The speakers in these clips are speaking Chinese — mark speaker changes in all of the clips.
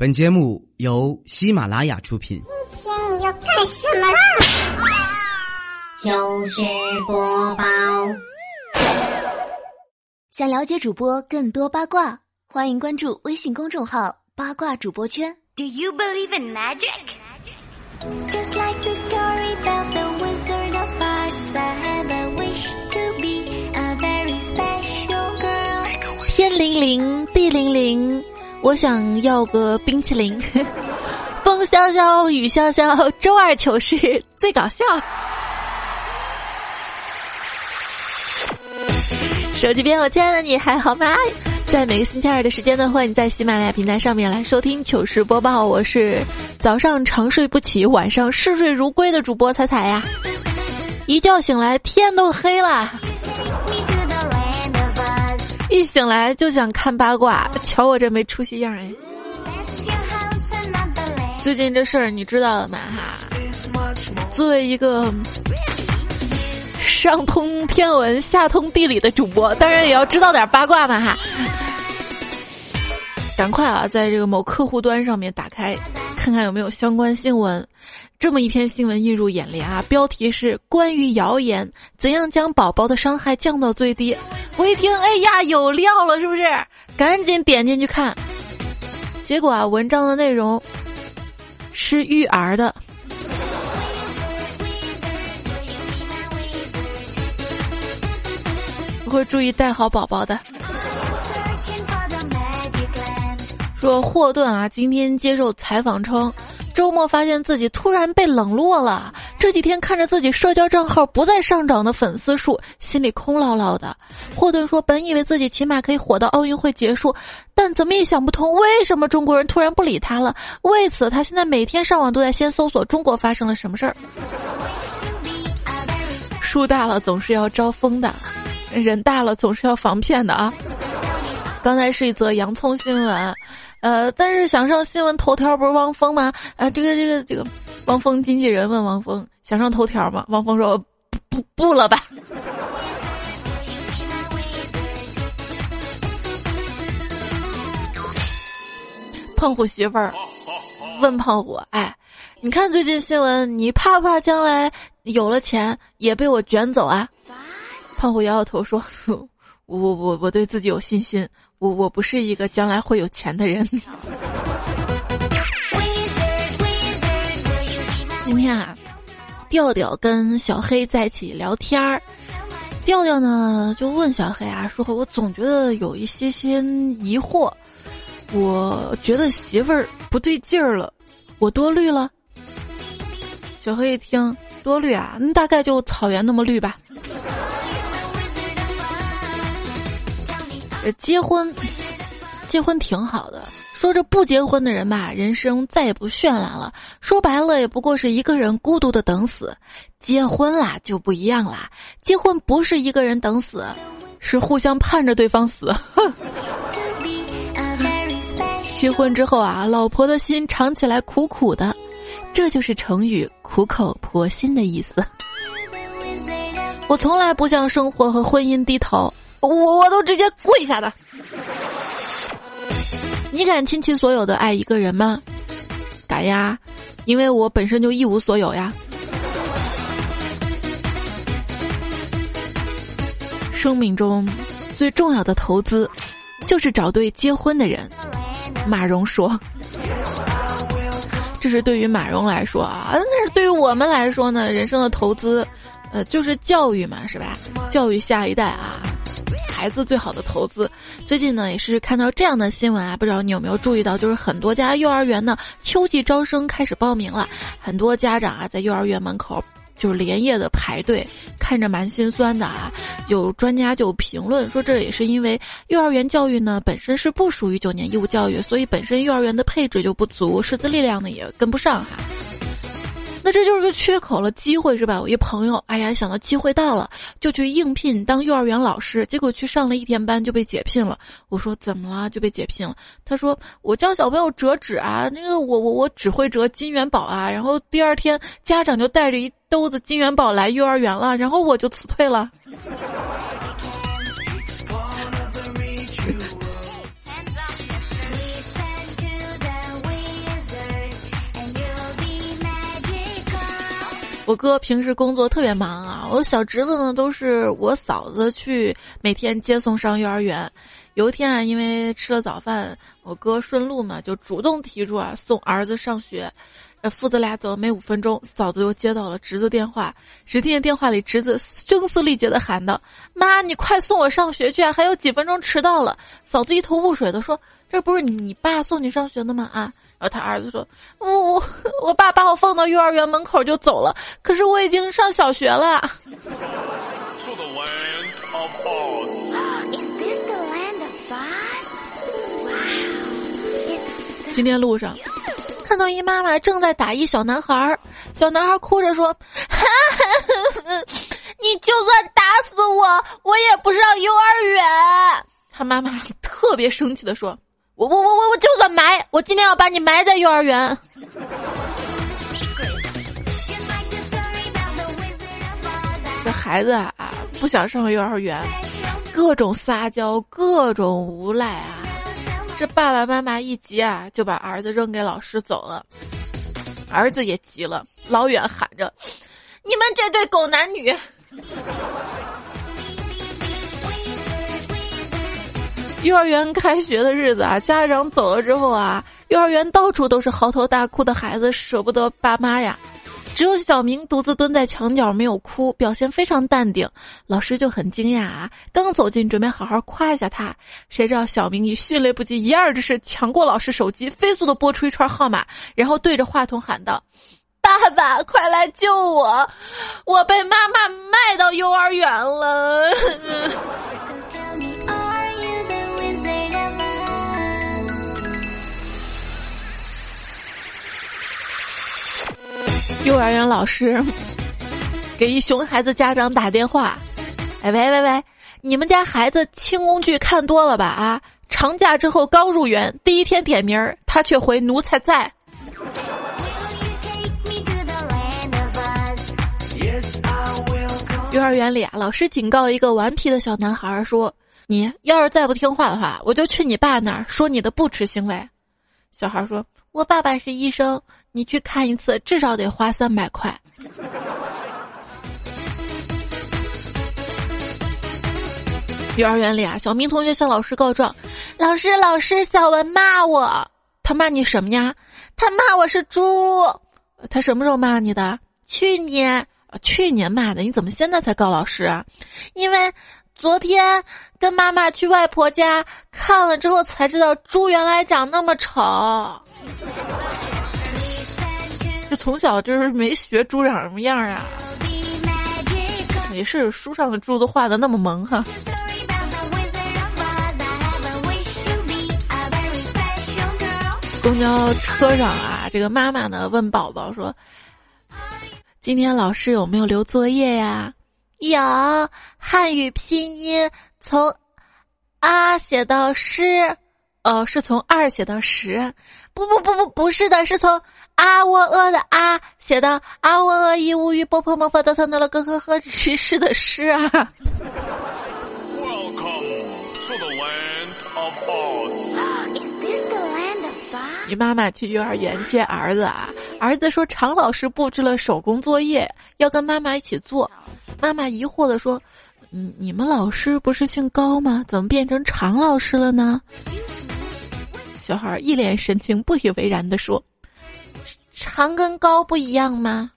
Speaker 1: 本节目由喜马拉雅出品。
Speaker 2: 今天你要干什么啦？
Speaker 3: 就是播报。
Speaker 4: 想了解主播更多八卦，欢迎关注微信公众号“八卦主播圈”。Do you believe in magic?
Speaker 5: Just like the story about the Wizard of Oz, I had a wish to be a very special girl.
Speaker 6: 天灵灵，地灵灵，我想要个冰淇淋。风萧萧，雨潇潇，周二糗事最搞笑。手机边，我亲爱的你还好吗？在每个星期二的时间呢，欢迎你在喜马拉雅平台上面来收听糗事播报。我是早上长睡不起，晚上嗜睡如归的主播彩彩呀。一觉醒来，天都黑了。一醒来就想看八卦，瞧我这没出息样哎！最近这事儿你知道了吗？哈，作为一个上通天文下通地理的主播，当然也要知道点八卦嘛哈。赶快啊，在这个某客户端上面打开，看看有没有相关新闻。这么一篇新闻映入眼帘啊，标题是关于谣言怎样将宝宝的伤害降到最低。我一听，哎呀，有料了，是不是？赶紧点进去看。结果啊，文章的内容是育儿的，我会注意带好宝宝的。说霍顿啊，今天接受采访称。周末发现自己突然被冷落了，这几天看着自己社交账号不再上涨的粉丝数，心里空落落的。霍顿说：“本以为自己起码可以火到奥运会结束，但怎么也想不通为什么中国人突然不理他了。为此，他现在每天上网都在先搜索中国发生了什么事儿。树大了总是要招风的，人大了总是要防骗的啊。刚才是一则洋葱新闻。”呃，但是想上新闻头条不是汪峰吗？啊，这个这个这个，汪峰经纪人问汪峰想上头条吗？汪峰说不不不了吧。胖虎媳妇儿问胖虎：“哎，你看最近新闻，你怕不怕将来有了钱也被我卷走啊？”胖虎摇摇头说：“我我我对自己有信心。”我我不是一个将来会有钱的人。今天啊，调调跟小黑在一起聊天儿，调调呢就问小黑啊，说我总觉得有一些些疑惑，我觉得媳妇儿不对劲儿了，我多虑了。小黑一听多虑啊，那大概就草原那么绿吧。结婚，结婚挺好的。说这不结婚的人吧，人生再也不绚烂了。说白了，也不过是一个人孤独的等死。结婚啦就不一样啦，结婚不是一个人等死，是互相盼着对方死。结婚之后啊，老婆的心尝起来苦苦的，这就是成语“苦口婆心”的意思。我从来不向生活和婚姻低头。我我都直接跪下的。你敢倾其所有的爱一个人吗？敢呀，因为我本身就一无所有呀。生命中最重要的投资，就是找对结婚的人。马蓉说：“这是对于马蓉来说啊，那是对于我们来说呢，人生的投资，呃，就是教育嘛，是吧？教育下一代啊。”孩子最好的投资，最近呢也是看到这样的新闻啊，不知道你有没有注意到，就是很多家幼儿园呢秋季招生开始报名了，很多家长啊在幼儿园门口就是连夜的排队，看着蛮心酸的啊。有专家就评论说，这也是因为幼儿园教育呢本身是不属于九年义务教育，所以本身幼儿园的配置就不足，师资力量呢也跟不上哈。那这就是个缺口了，机会是吧？我一朋友，哎呀，想到机会到了，就去应聘当幼儿园老师，结果去上了一天班就被解聘了。我说怎么了？就被解聘了。他说我教小朋友折纸啊，那个我我我只会折金元宝啊。然后第二天家长就带着一兜子金元宝来幼儿园了，然后我就辞退了。我哥平时工作特别忙啊，我小侄子呢都是我嫂子去每天接送上幼儿园。有一天啊，因为吃了早饭，我哥顺路嘛，就主动提出啊送儿子上学。父子俩走没五分钟，嫂子又接到了侄子电话。只听见电话里侄子声嘶力竭的喊道：“妈，你快送我上学去啊！还有几分钟迟到了。”嫂子一头雾水的说：“这不是你爸送你上学的吗？”啊，然后他儿子说：“我我我爸把我放到幼儿园门口就走了，可是我已经上小学了。”今天路上。看到一妈妈正在打一小男孩儿，小男孩哭着说：“ 你就算打死我，我也不上幼儿园。”他妈妈特别生气的说：“我我我我我就算埋，我今天要把你埋在幼儿园。”这孩子啊，不想上幼儿园，各种撒娇，各种无赖啊。这爸爸妈妈一急啊，就把儿子扔给老师走了。儿子也急了，老远喊着：“你们这对狗男女！”幼儿园开学的日子啊，家长走了之后啊，幼儿园到处都是嚎啕大哭的孩子，舍不得爸妈呀。只有小明独自蹲在墙角没有哭，表现非常淡定。老师就很惊讶啊，刚走近准备好好夸一下他，谁知道小明以迅雷不及掩耳之势抢过老师手机，飞速的拨出一串号码，然后对着话筒喊道：“爸爸，快来救我！我被妈妈卖到幼儿园了。”幼儿园老师给一熊孩子家长打电话，哎喂喂喂，你们家孩子轻宫剧看多了吧？啊，长假之后刚入园，第一天点名儿，他却回奴才在。幼儿园里啊，老师警告一个顽皮的小男孩说：“你要是再不听话的话，我就去你爸那儿说你的不耻行为。”小孩说：“我爸爸是医生。”你去看一次，至少得花三百块。幼儿园里啊，小明同学向老师告状：“老师，老师，小文骂我。他骂你什么呀？他骂我是猪。他什么时候骂你的？去年，去年骂的。你怎么现在才告老师啊？因为昨天跟妈妈去外婆家看了之后，才知道猪原来长那么丑。”这从小就是没学猪长什么样啊？没事，书上的猪都画的那么萌哈。公交车上啊，这个妈妈呢问宝宝说：“今天老师有没有留作业呀？”有，汉语拼音从啊写到诗，哦，是从二写到十。不不不不，不是的，是从。啊我饿的啊写的啊我饿一无语波破魔佛的腾的了咯呵呵诗诗的诗啊。妈妈去幼儿园接儿子啊，儿子说常老师布置了手工作业，要跟妈妈一起做。妈妈疑惑的说：“嗯，你们老师不是姓高吗？怎么变成常老师了呢？”小孩一脸神情不以为然的说。长跟高不一样吗？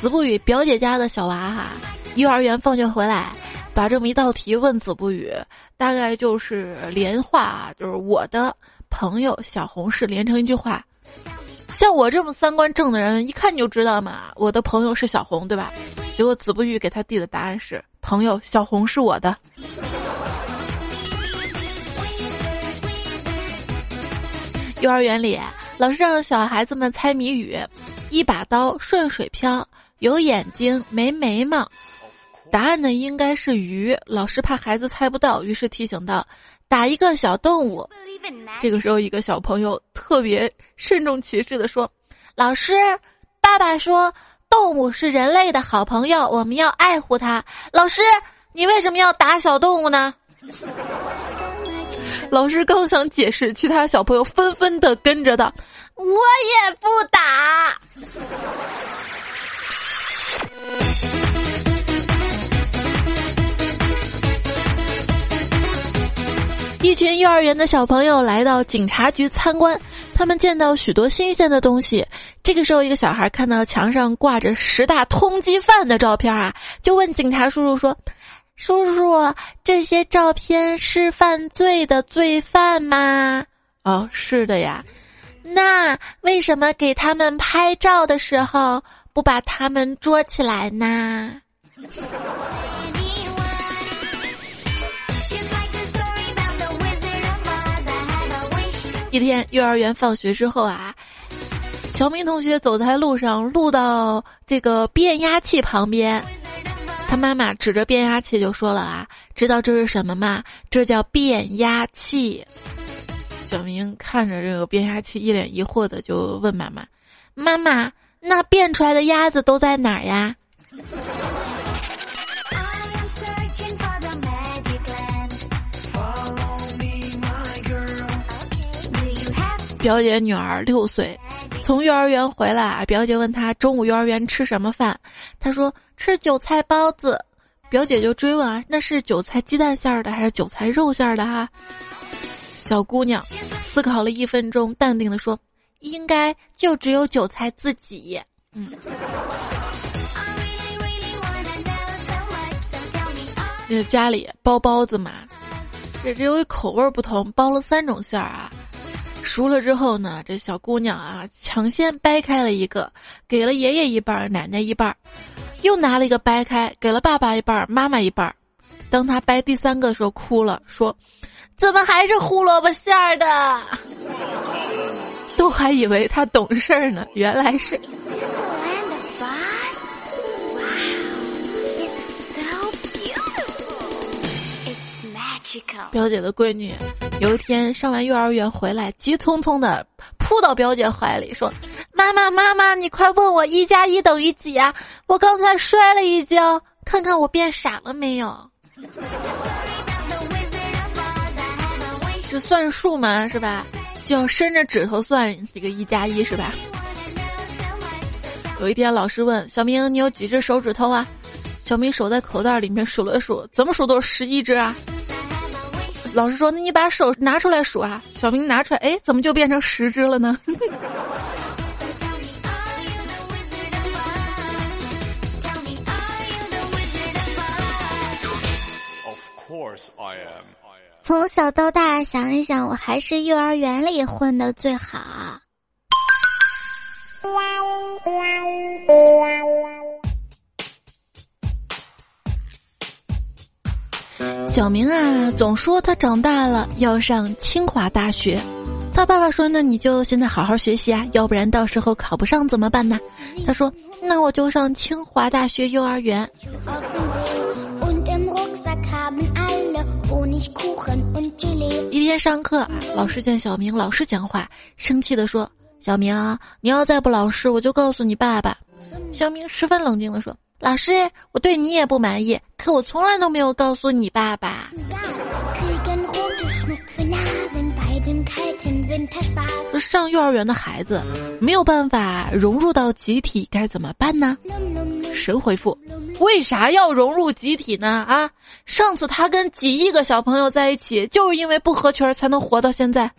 Speaker 6: 子不语表姐家的小娃哈，幼儿园放学回来，把这么一道题问子不语，大概就是连话，就是我的朋友小红是连成一句话。像我这么三观正的人，一看你就知道嘛，我的朋友是小红，对吧？结果子不语给他递的答案是：朋友小红是我的。幼儿园里，老师让小孩子们猜谜语：一把刀，顺水漂，有眼睛没眉毛。答案呢应该是鱼。老师怕孩子猜不到，于是提醒道：“打一个小动物。”这个时候，一个小朋友特别慎重其事的说：“老师，爸爸说动物是人类的好朋友，我们要爱护它。老师，你为什么要打小动物呢？” 老师刚想解释，其他小朋友纷纷的跟着道：“我也不打。”一群幼儿园的小朋友来到警察局参观，他们见到许多新鲜的东西。这个时候，一个小孩看到墙上挂着十大通缉犯的照片啊，就问警察叔叔说：“叔叔，这些照片是犯罪的罪犯吗？”“哦，是的呀。”“那为什么给他们拍照的时候不把他们捉起来呢？” 一天，幼儿园放学之后啊，小明同学走在路上，路到这个变压器旁边，他妈妈指着变压器就说了啊：“知道这是什么吗？这叫变压器。”小明看着这个变压器，一脸疑惑的就问妈妈：“妈妈，那变出来的鸭子都在哪儿呀？”表姐女儿六岁，从幼儿园回来，表姐问她中午幼儿园吃什么饭，她说吃韭菜包子。表姐就追问啊，那是韭菜鸡蛋馅儿的还是韭菜肉馅儿的哈？小姑娘思考了一分钟，淡定的说，应该就只有韭菜自己。嗯，这家里包包子嘛，这只有口味不同，包了三种馅儿啊。熟了之后呢，这小姑娘啊，抢先掰开了一个，给了爷爷一半，奶奶一半，又拿了一个掰开，给了爸爸一半，妈妈一半。当她掰第三个的时候，哭了，说：“怎么还是胡萝卜馅儿的？” 都还以为她懂事儿呢，原来是。表姐的闺女有一天上完幼儿园回来，急匆匆的扑到表姐怀里说：“妈妈，妈妈，你快问我一加一等于几啊？我刚才摔了一跤，看看我变傻了没有？”这算数嘛，是吧？就要伸着指头算这个一加一，是吧？有一天老师问小明：“你有几只手指头啊？”小明手在口袋里面数了数，怎么数都是十一只啊。老师说：“那你把手拿出来数啊。”小明拿出来，哎，怎么就变成十只了呢？
Speaker 2: 从小到大，想一想，我还是幼儿园里混的最好。
Speaker 6: 小明啊，总说他长大了要上清华大学。他爸爸说：“那你就现在好好学习啊，要不然到时候考不上怎么办呢？”他说：“那我就上清华大学幼儿园。”一天上课，老师见小明老是讲话，生气的说：“小明，你要再不老实，我就告诉你爸爸。”小明十分冷静的说。老师，我对你也不满意，可我从来都没有告诉你爸爸。上幼儿园的孩子没有办法融入到集体，该怎么办呢？神回复：为啥要融入集体呢？啊，上次他跟几亿个小朋友在一起，就是因为不合群才能活到现在。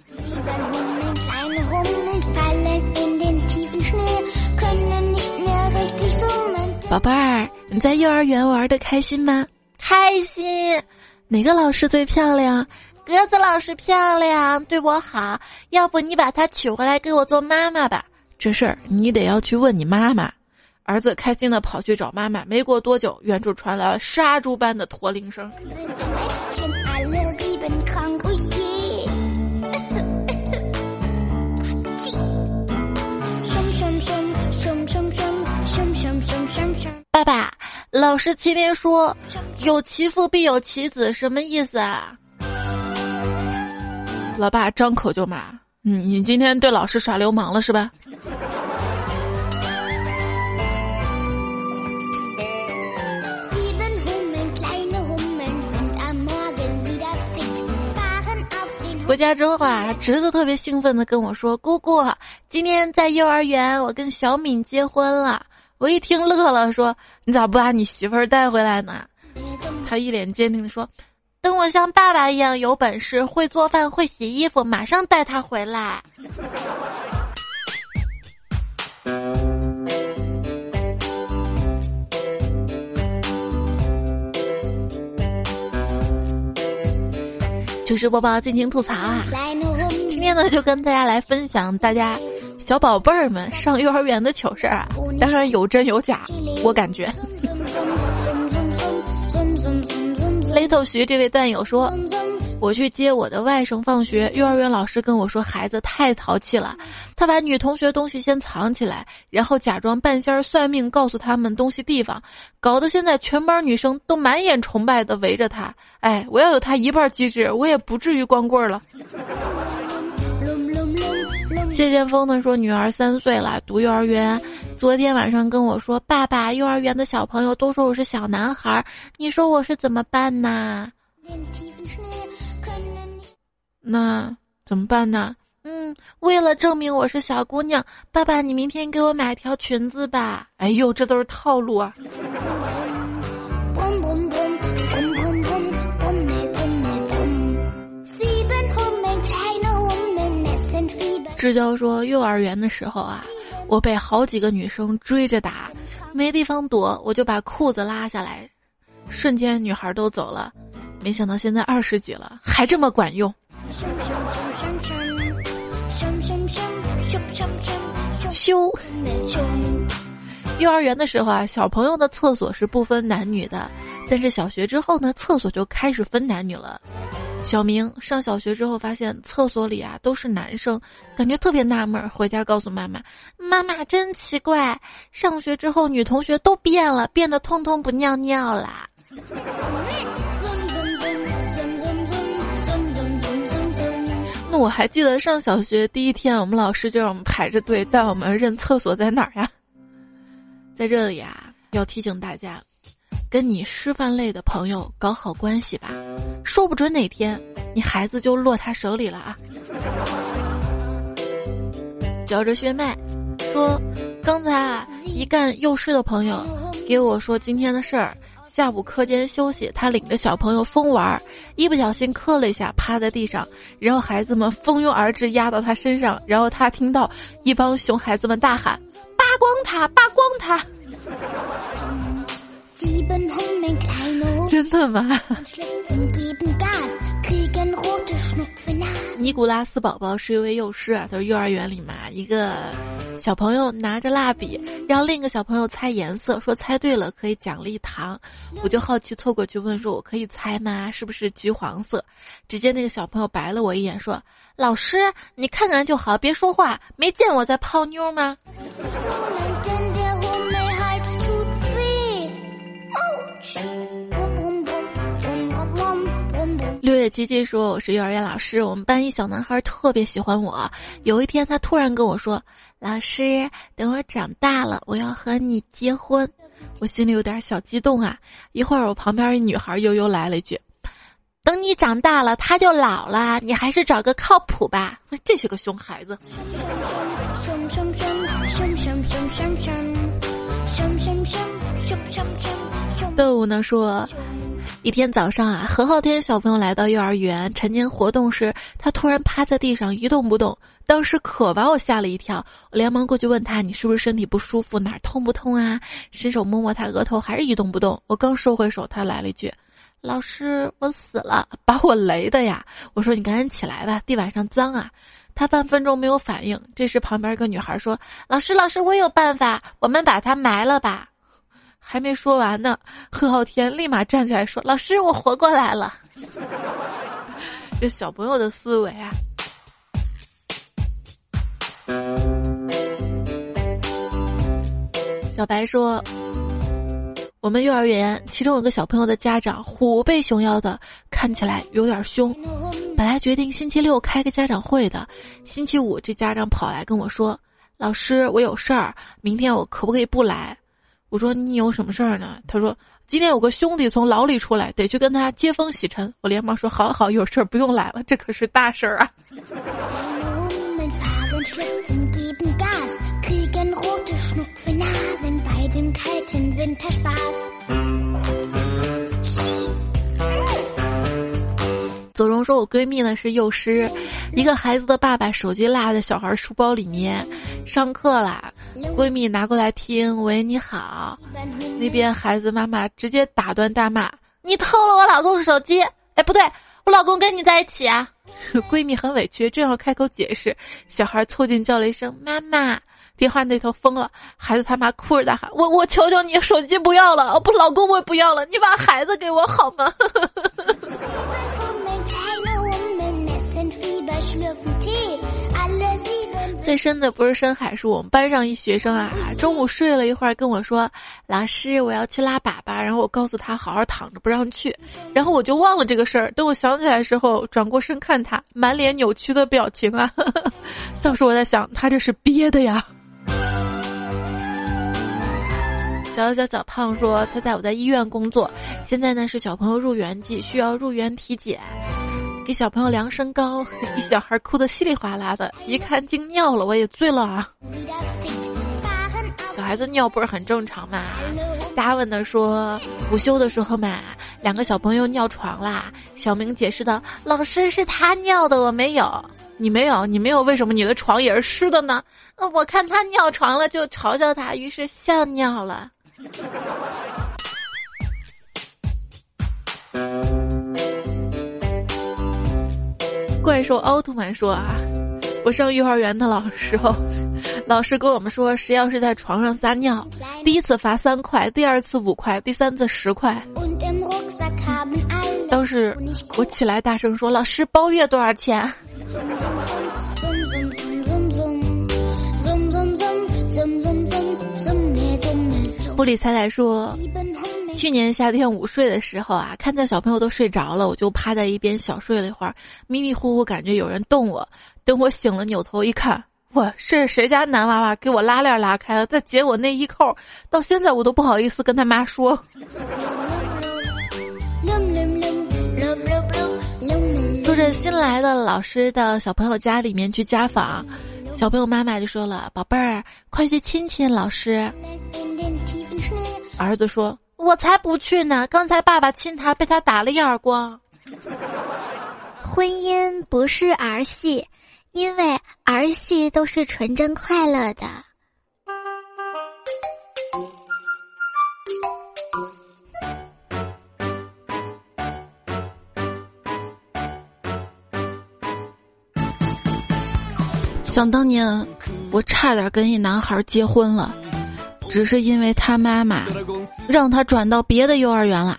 Speaker 6: 宝贝儿，你在幼儿园玩的开心吗？开心。哪个老师最漂亮？格子老师漂亮，对我好。要不你把她娶回来给我做妈妈吧？这事儿你得要去问你妈妈。儿子开心的跑去找妈妈。没过多久，远处传来了杀猪般的驼铃声。爸爸，老师今天说有其父必有其子，什么意思啊？老爸张口就骂：“你你今天对老师耍流氓了是吧？”回家之后啊，侄子特别兴奋的跟我说：“姑姑，今天在幼儿园，我跟小敏结婚了。”我一听乐了，说：“你咋不把你媳妇儿带回来呢？”他一脸坚定的说：“等我像爸爸一样有本事，会做饭，会洗衣服，马上带她回来。”糗事播报，尽情吐槽啊！今天呢，就跟大家来分享大家小宝贝儿们上幼儿园的糗事儿啊，当然有真有假，我感觉。Little 徐这位段友说。我去接我的外甥放学，幼儿园老师跟我说，孩子太淘气了，他把女同学东西先藏起来，然后假装半仙儿算命，告诉他们东西地方，搞得现在全班女生都满眼崇拜的围着他。哎，我要有他一半机智，我也不至于光棍了。谢剑锋呢说，女儿三岁了，读幼儿园，昨天晚上跟我说，爸爸，幼儿园的小朋友都说我是小男孩，你说我是怎么办呢？那怎么办呢？嗯，为了证明我是小姑娘，爸爸，你明天给我买条裙子吧。哎呦，这都是套路啊！志娇说，幼儿园的时候啊，我被好几个女生追着打，没地方躲，我就把裤子拉下来，瞬间女孩都走了。没想到现在二十几了，还这么管用。羞。幼儿园的时候啊，小朋友的厕所是不分男女的，但是小学之后呢，厕所就开始分男女了。小明上小学之后发现厕所里啊都是男生，感觉特别纳闷，回家告诉妈妈：“妈妈真奇怪，上学之后女同学都变了，变得通通不尿尿啦。”那我还记得上小学第一天，我们老师就让我们排着队带我们认厕所在哪儿呀？在这里啊，要提醒大家，跟你师范类的朋友搞好关系吧，说不准哪天你孩子就落他手里了啊！嚼着血脉说，刚才啊，一干幼师的朋友给我说今天的事儿。下午课间休息，他领着小朋友疯玩，一不小心磕了一下，趴在地上，然后孩子们蜂拥而至，压到他身上，然后他听到一帮熊孩子们大喊：“扒光他，扒光他！”真的吗？尼古拉斯宝宝是一位幼师啊，他说幼儿园里嘛，一个小朋友拿着蜡笔，让另一个小朋友猜颜色，说猜对了可以奖励糖。我就好奇凑过去问说：“我可以猜吗？是不是橘黄色？”只见那个小朋友白了我一眼，说：“老师，你看看就好，别说话。没见我在泡妞吗？”六月七七说：“我是幼儿园老师，我们班一小男孩特别喜欢我。有一天，他突然跟我说：‘老师，等我长大了，我要和你结婚。’我心里有点小激动啊。一会儿，我旁边一女孩悠悠来了一句：‘等你长大了，他就老了，你还是找个靠谱吧。’这些个熊孩子。动物呢说。”一天早上啊，何浩天小朋友来到幼儿园晨间活动时，他突然趴在地上一动不动，当时可把我吓了一跳。我连忙过去问他：“你是不是身体不舒服？哪儿痛不痛啊？”伸手摸摸他额头，还是一动不动。我刚收回手，他来了一句：“老师，我死了！”把我雷的呀！我说：“你赶紧起来吧，地板上脏啊！”他半分钟没有反应。这时旁边一个女孩说：“老师，老师，我有办法，我们把他埋了吧。”还没说完呢，贺浩天立马站起来说：“老师，我活过来了。”这小朋友的思维啊！小白说：“我们幼儿园其中有个小朋友的家长虎背熊腰的，看起来有点凶。本来决定星期六开个家长会的，星期五这家长跑来跟我说：‘老师，我有事儿，明天我可不可以不来？’”我说你有什么事儿呢？他说今天有个兄弟从牢里出来，得去跟他接风洗尘。我连忙说：好好，有事儿不用来了，这可是大事儿啊。左荣说：“我闺蜜呢是幼师，一个孩子的爸爸手机落在小孩书包里面，上课啦，闺蜜拿过来听，喂你好，那边孩子妈妈直接打断大骂：你偷了我老公手机！哎，不对，我老公跟你在一起啊！闺蜜很委屈，正要开口解释，小孩凑近叫了一声妈妈。”电话那头疯了，孩子他妈哭着大喊：“我我求求你，手机不要了，不，老公我也不要了，你把孩子给我好吗？” 最深的不是深海，是我们班上一学生啊，中午睡了一会儿跟我说：“老师，我要去拉粑粑。”然后我告诉他好好躺着不让去，然后我就忘了这个事儿。等我想起来的时候，转过身看他，满脸扭曲的表情啊，当时我在想，他这是憋的呀。小小小胖说：“猜猜我在医院工作，现在呢是小朋友入园季，需要入园体检，给小朋友量身高，一小孩哭得稀里哗啦的，一看竟尿了，我也醉了啊！小孩子尿不是很正常嘛？”达文的说：“午休的时候嘛，两个小朋友尿床啦。”小明解释道：“老师是他尿的，我没有。”你没有，你没有，为什么你的床也是湿的呢？呃，我看他尿床了，就嘲笑他，于是笑尿了。怪兽奥特曼说啊，我上幼儿园的老时候，老师跟我们说，谁要是在床上撒尿，第一次罚三块，第二次五块，第三次十块。当时我起来大声说：“老师，包月多少钱？”不理睬睬说：“去年夏天午睡的时候啊，看见小朋友都睡着了，我就趴在一边小睡了一会儿，迷迷糊糊感觉有人动我。等我醒了，扭头一看，哇，是谁家男娃娃给我拉链拉开了，再解我内衣扣，到现在我都不好意思跟他妈说。住着新来的老师到小朋友家里面去家访，小朋友妈妈就说了：“宝贝儿，快去亲亲老师。”儿子说：“我才不去呢，刚才爸爸亲他，被他打了一耳光。
Speaker 2: 婚姻不是儿戏，因为儿戏都是纯真快乐的。
Speaker 6: 想当年，我差点跟一男孩结婚了，只是因为他妈妈让他转到别的幼儿园了。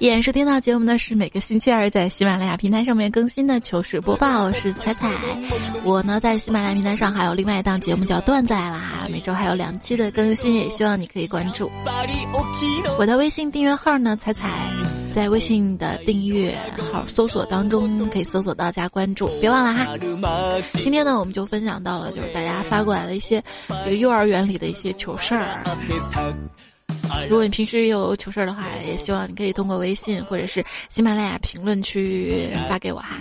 Speaker 6: 依然收听到节目呢，是每个星期二在喜马拉雅平台上面更新的糗事播报，我是彩彩。我呢在喜马拉雅平台上还有另外一档节目叫段仔啦，每周还有两期的更新，也希望你可以关注。我的微信订阅号呢，彩彩，在微信的订阅号搜索当中可以搜索到加关注，别忘了哈。今天呢，我们就分享到了就是大家发过来的一些这个幼儿园里的一些糗事儿。如果你平时有糗事儿的话，也希望你可以通过微信或者是喜马拉雅评论区发给我哈。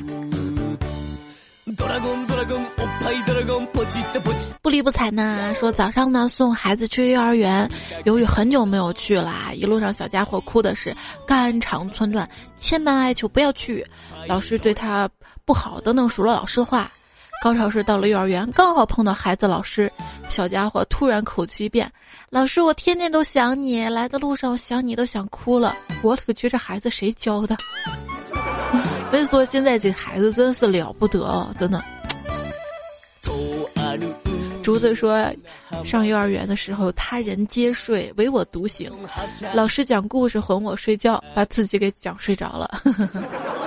Speaker 6: 不理不睬呢，说早上呢送孩子去幼儿园，由于很久没有去啦，一路上小家伙哭的是肝肠寸断，千般哀求不要去，老师对他不好等等数落老师的话。高潮是到了幼儿园，刚好碰到孩子老师，小家伙突然口气一变：“老师，我天天都想你，来的路上我想你都想哭了。”我勒个去这孩子谁教的？所以说现在这孩子真是了不得哦，真的。竹子说，上幼儿园的时候，他人皆睡，唯我独醒。老师讲故事哄我睡觉，把自己给讲睡着了。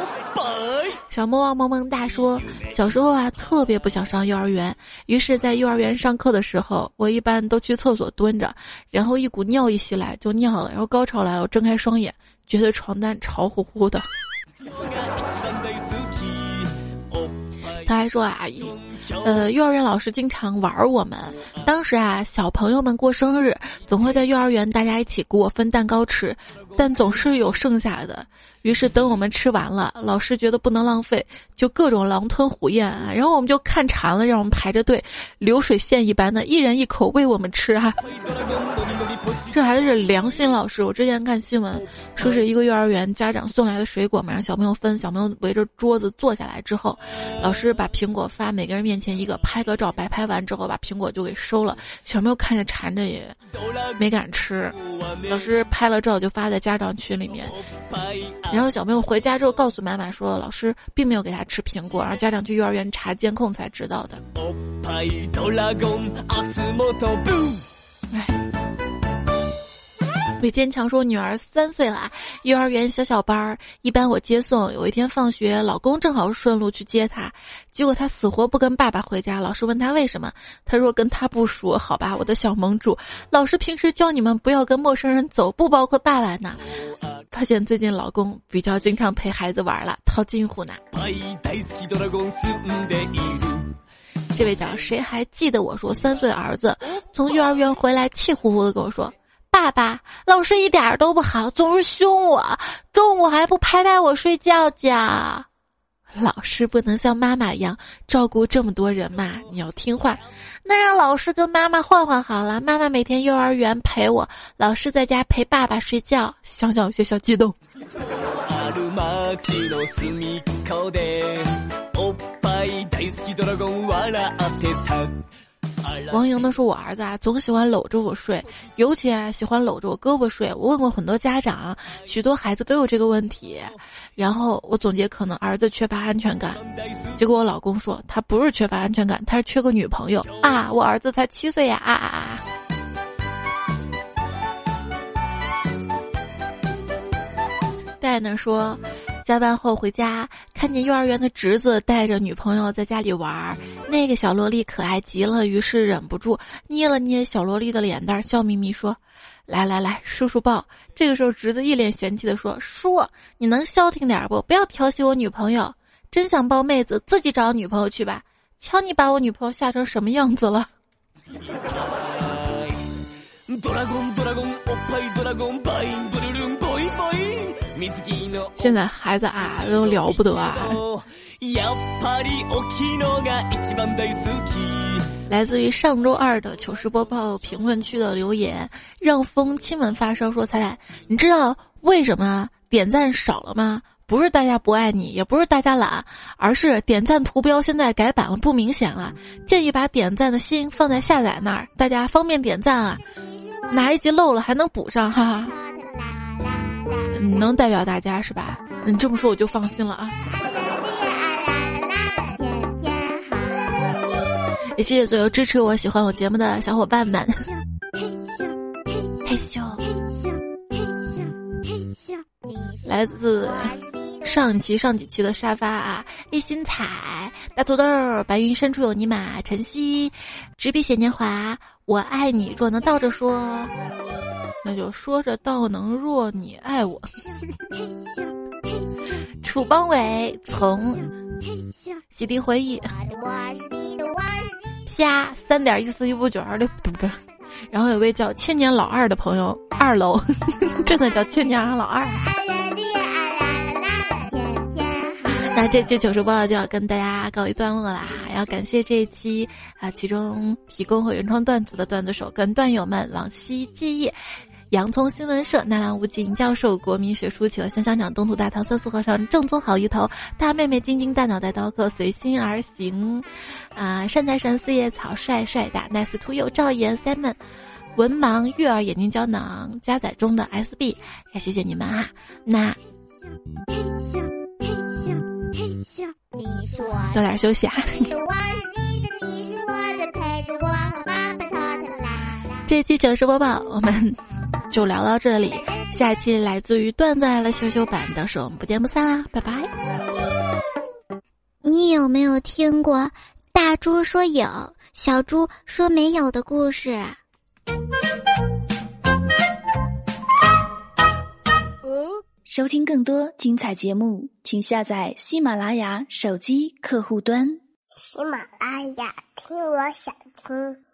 Speaker 6: 小魔王萌萌哒说，小时候啊，特别不想上幼儿园，于是，在幼儿园上课的时候，我一般都去厕所蹲着，然后一股尿意袭来就尿了，然后高潮来了，我睁开双眼，觉得床单潮乎乎的。他还说啊，一呃，幼儿园老师经常玩我们。当时啊，小朋友们过生日，总会在幼儿园大家一起给我分蛋糕吃，但总是有剩下的。于是等我们吃完了，老师觉得不能浪费，就各种狼吞虎咽啊。然后我们就看馋了，让我们排着队，流水线一般的，一人一口喂我们吃啊。这还是良心老师。我之前看新闻，说是一个幼儿园家长送来的水果嘛，让小朋友分。小朋友围着桌子坐下来之后，老师把苹果发每个人面前一个，拍个照，摆拍完之后把苹果就给收了。小朋友看着馋着也没敢吃。老师拍了照就发在家长群里面，然后小朋友回家之后告诉妈妈说，老师并没有给他吃苹果，然后家长去幼儿园查监控才知道的。哎。魏坚强说：“女儿三岁了，幼儿园小小班儿，一般我接送。有一天放学，老公正好顺路去接她，结果她死活不跟爸爸回家。老师问她为什么，她说跟他不熟。好吧，我的小盟主，老师平时教你们不要跟陌生人走，不包括爸爸呢。发现最近老公比较经常陪孩子玩了，套近乎呢。”这位叫谁还记得我说三岁儿子从幼儿园回来，气呼呼的跟我说。爸爸，老师一点都不好，总是凶我，中午还不拍拍我睡觉觉。老师不能像妈妈一样照顾这么多人嘛，你要听话。那让老师跟妈妈换换好了，妈妈每天幼儿园陪我，老师在家陪爸爸睡觉。想想有些小激动。王莹呢说：“我儿子啊，总喜欢搂着我睡，尤其啊喜欢搂着我胳膊睡。我问过很多家长，许多孩子都有这个问题。然后我总结，可能儿子缺乏安全感。结果我老公说，他不是缺乏安全感，他是缺个女朋友啊！我儿子才七岁呀！啊啊啊！”戴呢说。下班后回家，看见幼儿园的侄子带着女朋友在家里玩，那个小萝莉可爱极了，于是忍不住捏了捏小萝莉的脸蛋，笑眯眯说：“来来来，叔叔抱。”这个时候，侄子一脸嫌弃的说：“叔，你能消停点不？不要调戏我女朋友。真想抱妹子，自己找女朋友去吧。瞧你把我女朋友吓成什么样子了。”现在孩子啊都了不得啊！来自于上周二的糗事播报评论区的留言，让风亲吻发烧说：“彩彩，你知道为什么点赞少了吗？不是大家不爱你，也不是大家懒，而是点赞图标现在改版了，不明显了。建议把点赞的心放在下载那儿，大家方便点赞啊。哪一集漏了还能补上，哈哈。”能代表大家是吧？你这么说我就放心了啊！也谢谢所有支持我、喜欢我节目的小伙伴们。嘿咻嘿咻嘿咻嘿咻，来自上期上几期的沙发啊，一心彩、大土豆、白云深处有尼玛、晨曦、执笔写年华，我爱你。若能倒着说。那就说着道能若你爱我，楚邦伟从洗涤回忆，啪三点一四一五九二六不不，然后有位叫千年老二的朋友二楼，真的叫千年老二。那这期糗事播报就要跟大家告一段落啦，要感谢这一期啊，其中提供和原创段子的段子手跟段友们往昔记忆。洋葱新闻社纳兰无尽教授国民学书企鹅香香长东土大唐三苏和尚正宗好一头大妹妹晶晶大脑袋刀客随心而行，啊善财神四叶草帅帅大 nice to you 赵岩 Simon 文盲育儿眼睛胶囊加载中的 SB 也谢谢你们啊！那早点休息啊！这期糗事播报我们。就聊到这里，下期来自于段子来了羞羞版到时候，我们不见不散啦，拜拜。
Speaker 2: 你有没有听过大猪说有，小猪说没有的故事？
Speaker 4: 收听更多精彩节目，请下载喜马拉雅手机客户端。
Speaker 7: 喜马拉雅，听我想听。